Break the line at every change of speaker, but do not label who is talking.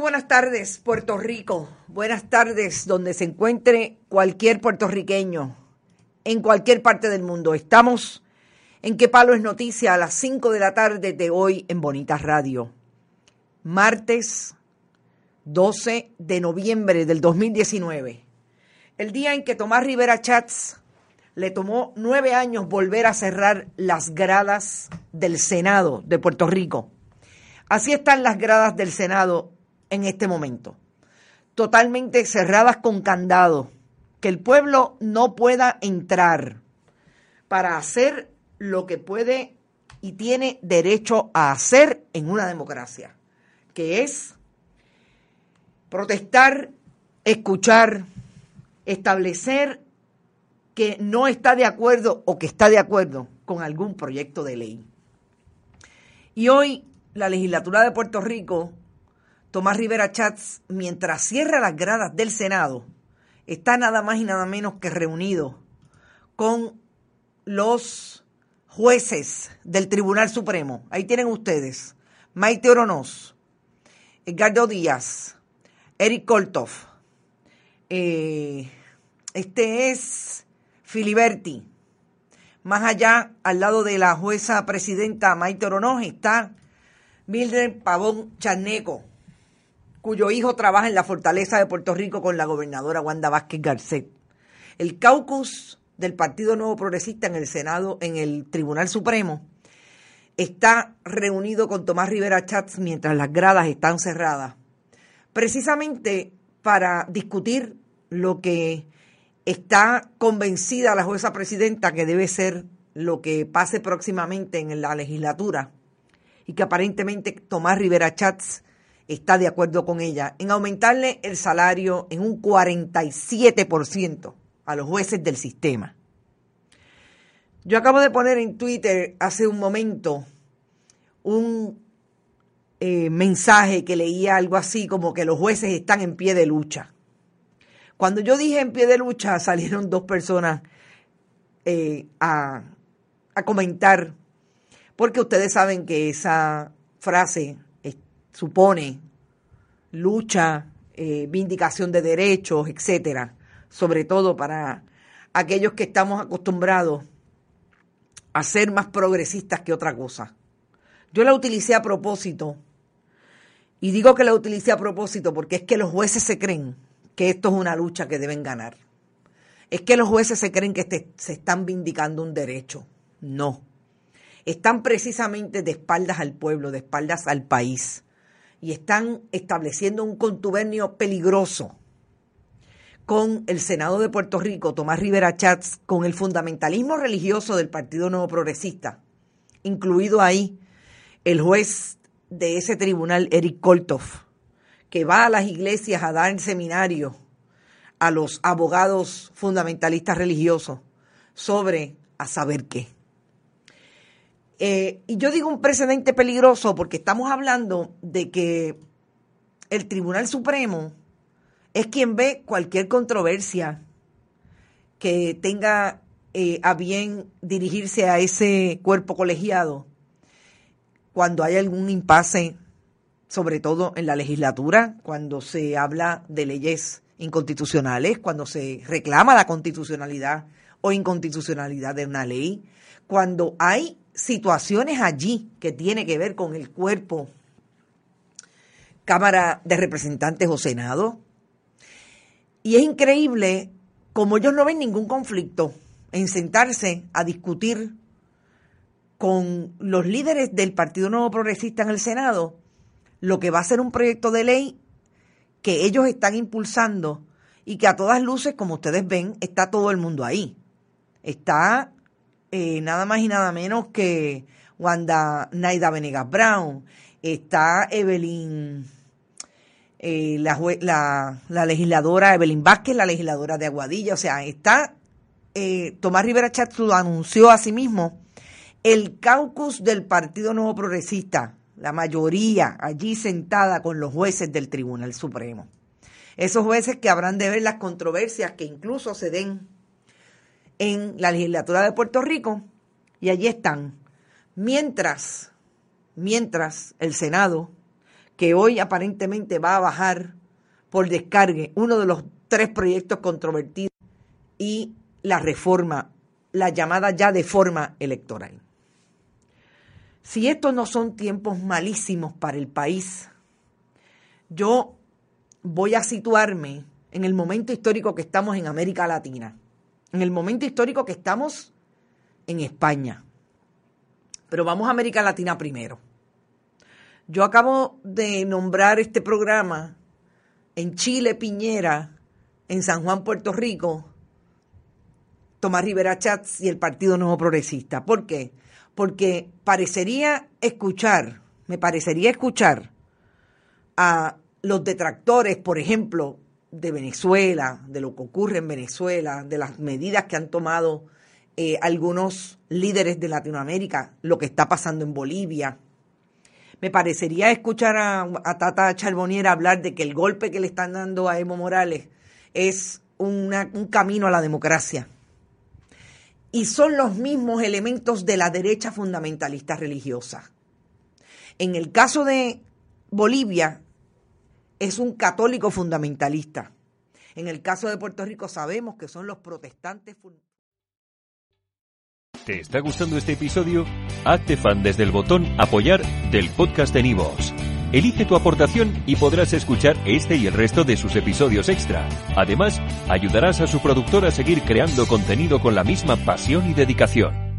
Buenas tardes, Puerto Rico. Buenas tardes, donde se encuentre cualquier puertorriqueño, en cualquier parte del mundo. Estamos en Qué Palo es Noticia a las 5 de la tarde de hoy en Bonitas Radio. Martes 12 de noviembre del 2019. El día en que Tomás Rivera Chats le tomó nueve años volver a cerrar las gradas del Senado de Puerto Rico. Así están las gradas del Senado en este momento. Totalmente cerradas con candado. Que el pueblo no pueda entrar para hacer lo que puede y tiene derecho a hacer en una democracia, que es protestar, escuchar, establecer que no está de acuerdo o que está de acuerdo con algún proyecto de ley. Y hoy la legislatura de Puerto Rico Tomás Rivera Chats, mientras cierra las gradas del Senado, está nada más y nada menos que reunido con los jueces del Tribunal Supremo. Ahí tienen ustedes. Maite Oronoz, Edgardo Díaz, Eric Koltov. Eh, este es Filiberti. Más allá, al lado de la jueza presidenta Maite Oronoz, está Mildred Pavón Charneco cuyo hijo trabaja en la Fortaleza de Puerto Rico con la gobernadora Wanda Vázquez Garcet. El caucus del Partido Nuevo Progresista en el Senado, en el Tribunal Supremo, está reunido con Tomás Rivera Chats mientras las gradas están cerradas, precisamente para discutir lo que está convencida la jueza presidenta que debe ser lo que pase próximamente en la legislatura y que aparentemente Tomás Rivera Chats está de acuerdo con ella en aumentarle el salario en un 47% a los jueces del sistema. Yo acabo de poner en Twitter hace un momento un eh, mensaje que leía algo así como que los jueces están en pie de lucha. Cuando yo dije en pie de lucha salieron dos personas eh, a, a comentar, porque ustedes saben que esa frase supone lucha, eh, vindicación de derechos, etcétera, sobre todo para aquellos que estamos acostumbrados a ser más progresistas que otra cosa. Yo la utilicé a propósito, y digo que la utilicé a propósito porque es que los jueces se creen que esto es una lucha que deben ganar. Es que los jueces se creen que se están vindicando un derecho. No. Están precisamente de espaldas al pueblo, de espaldas al país y están estableciendo un contubernio peligroso con el Senado de Puerto Rico, Tomás Rivera Chats, con el fundamentalismo religioso del Partido Nuevo Progresista, incluido ahí el juez de ese tribunal, Eric Koltov, que va a las iglesias a dar seminario a los abogados fundamentalistas religiosos sobre a saber qué. Eh, y yo digo un precedente peligroso porque estamos hablando de que el Tribunal Supremo es quien ve cualquier controversia que tenga eh, a bien dirigirse a ese cuerpo colegiado cuando hay algún impasse, sobre todo en la legislatura, cuando se habla de leyes inconstitucionales, cuando se reclama la constitucionalidad o inconstitucionalidad de una ley, cuando hay situaciones allí que tiene que ver con el cuerpo Cámara de Representantes o Senado. Y es increíble como ellos no ven ningún conflicto en sentarse a discutir con los líderes del Partido Nuevo Progresista en el Senado lo que va a ser un proyecto de ley que ellos están impulsando y que a todas luces, como ustedes ven, está todo el mundo ahí. Está eh, nada más y nada menos que Wanda Naida Venegas Brown, está Evelyn, eh, la, legisladora Evelyn Vázquez, la legisladora de Aguadilla, o sea, está eh, Tomás Rivera Chatz lo anunció a sí mismo, el caucus del Partido Nuevo Progresista, la mayoría allí sentada con los jueces del Tribunal Supremo. Esos jueces que habrán de ver las controversias que incluso se den en la legislatura de Puerto Rico y allí están. Mientras, mientras el Senado, que hoy aparentemente va a bajar por descargue uno de los tres proyectos controvertidos y la reforma, la llamada ya de forma electoral. Si estos no son tiempos malísimos para el país, yo voy a situarme en el momento histórico que estamos en América Latina, en el momento histórico que estamos en España. Pero vamos a América Latina primero. Yo acabo de nombrar este programa en Chile, Piñera, en San Juan, Puerto Rico, Tomás Rivera Chats y el Partido Nuevo Progresista. ¿Por qué? Porque parecería escuchar, me parecería escuchar a los detractores, por ejemplo, de Venezuela, de lo que ocurre en Venezuela, de las medidas que han tomado eh, algunos líderes de Latinoamérica, lo que está pasando en Bolivia. Me parecería escuchar a, a Tata Charboniera hablar de que el golpe que le están dando a Evo Morales es un camino a la democracia. Y son los mismos elementos de la derecha fundamentalista religiosa. En el caso de Bolivia, es un católico fundamentalista. En el caso de Puerto Rico sabemos que son los protestantes.
¿Te está gustando este episodio? Hazte fan desde el botón apoyar del podcast de Nivos. Elige tu aportación y podrás escuchar este y el resto de sus episodios extra. Además, ayudarás a su productor a seguir creando contenido con la misma pasión y dedicación.